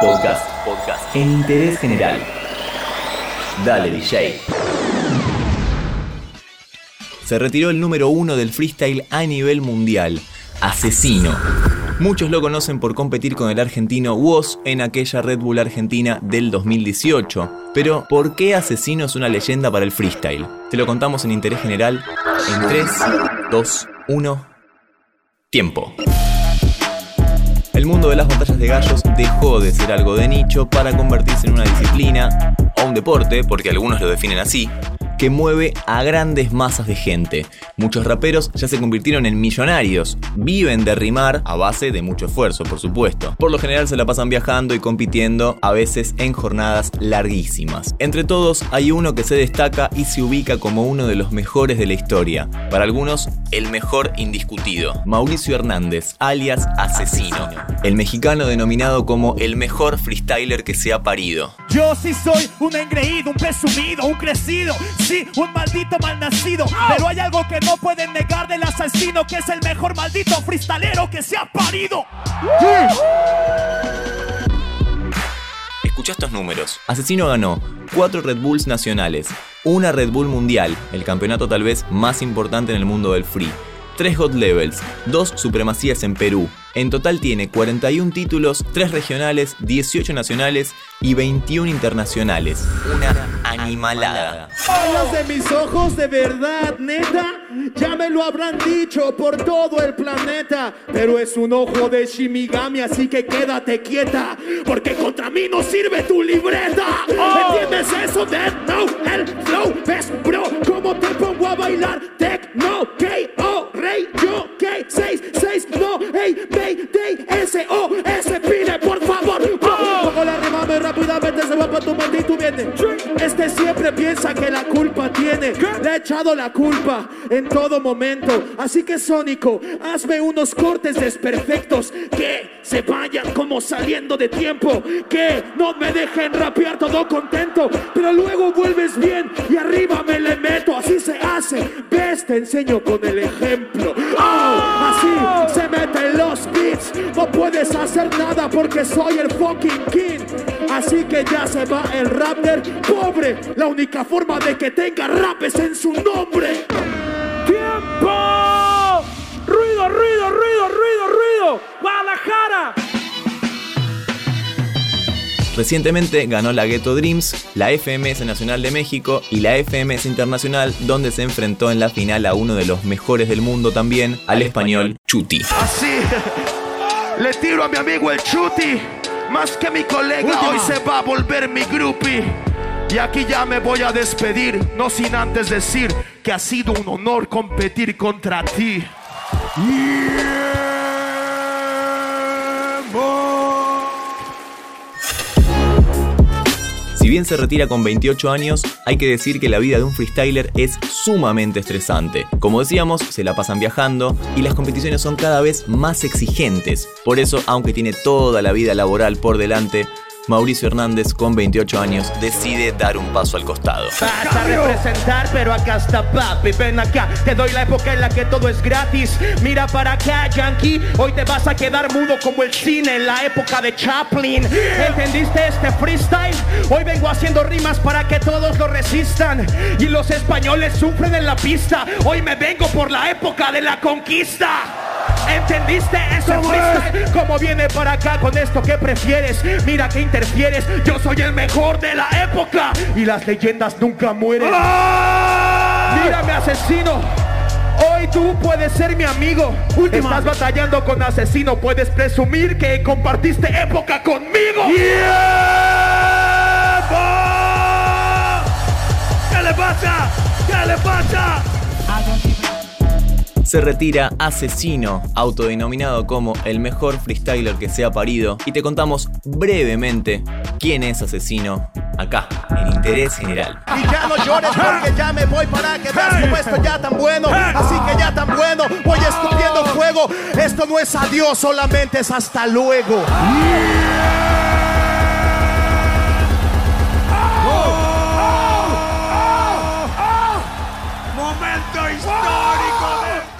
Podcast. Podcast. En interés general. Dale, DJ. Se retiró el número uno del freestyle a nivel mundial. Asesino. Muchos lo conocen por competir con el argentino Woz en aquella Red Bull Argentina del 2018. Pero, ¿por qué Asesino es una leyenda para el freestyle? Te lo contamos en Interés General en 3, 2, 1. Tiempo. El mundo de las batallas de gallos dejó de ser algo de nicho para convertirse en una disciplina o un deporte, porque algunos lo definen así, que mueve a grandes masas de gente. Muchos raperos ya se convirtieron en millonarios, viven de rimar a base de mucho esfuerzo, por supuesto. Por lo general se la pasan viajando y compitiendo, a veces en jornadas larguísimas. Entre todos hay uno que se destaca y se ubica como uno de los mejores de la historia. Para algunos, el mejor indiscutido. Mauricio Hernández, alias Asesino. El mexicano denominado como el mejor freestyler que se ha parido. Yo sí soy un engreído, un presumido, un crecido un maldito malnacido. Pero hay algo que no pueden negar del asesino, que es el mejor maldito freestalero que se ha parido. Escucha estos números. Asesino ganó 4 Red Bulls nacionales, una Red Bull mundial, el campeonato tal vez más importante en el mundo del free, 3 God Levels, 2 supremacías en Perú, en total tiene 41 títulos, 3 regionales, 18 nacionales y 21 internacionales. Una animalada. Hablas de mis ojos de verdad, neta. Ya me lo habrán dicho por todo el planeta. Pero es un ojo de Shimigami, así que quédate quieta. Porque contra mí no sirve tu libreta. ¿Entiendes eso? de no, el flow. ¿Ves, bro? ¿Cómo te pongo a bailar? Tecno, tu tu viene. Este siempre piensa que la culpa tiene. Le ha echado la culpa en todo momento. Así que, Sónico, hazme unos cortes desperfectos que se vayan como saliendo de tiempo. Que no me dejen rapear todo contento. Pero luego vuelves bien y arriba me le meto. Así se hace. Ves, te enseño con el ejemplo. Oh, así se meten los beats. No puedes hacer nada porque soy el fucking king. Así que ya se va el rapper pobre. La única forma de que tenga rap es en su nombre. ¡Tiempo! ¡Ruido, ruido, ruido, ruido, ruido! ¡Guadalajara! Recientemente ganó la Ghetto Dreams, la FMS Nacional de México y la FMS Internacional, donde se enfrentó en la final a uno de los mejores del mundo también, al español Chuti. Así, le tiro a mi amigo el Chuti, más que mi colega, hoy se va a volver mi groupie. Y aquí ya me voy a despedir, no sin antes decir que ha sido un honor competir contra ti. Bien se retira con 28 años, hay que decir que la vida de un freestyler es sumamente estresante. Como decíamos, se la pasan viajando y las competiciones son cada vez más exigentes. Por eso, aunque tiene toda la vida laboral por delante, Mauricio Hernández, con 28 años, decide dar un paso al costado. Vas a representar, pero acá está papi. Ven acá, te doy la época en la que todo es gratis. Mira para acá, Yankee. Hoy te vas a quedar mudo como el cine en la época de Chaplin. ¿Entendiste este freestyle? Hoy vengo haciendo rimas para que todos lo resistan. Y los españoles sufren en la pista. Hoy me vengo por la época de la conquista. ¿Entendiste ese freestyle? ¿Cómo viene para acá con esto que prefieres? Mira que interfieres, yo soy el mejor de la época y las leyendas nunca mueren. Mírame asesino. Hoy tú puedes ser mi amigo. Estás batallando con asesino. Puedes presumir que compartiste época conmigo. ¿Qué le pasa? ¿Qué le pasa? Se retira Asesino, autodenominado como el mejor freestyler que se ha parido, y te contamos brevemente quién es Asesino acá, en Interés General. Y ya no llores porque ya me voy para que veas como esto ya tan bueno, así que ya tan bueno, voy escupiendo fuego, esto no es adiós, solamente es hasta luego. Momento histórico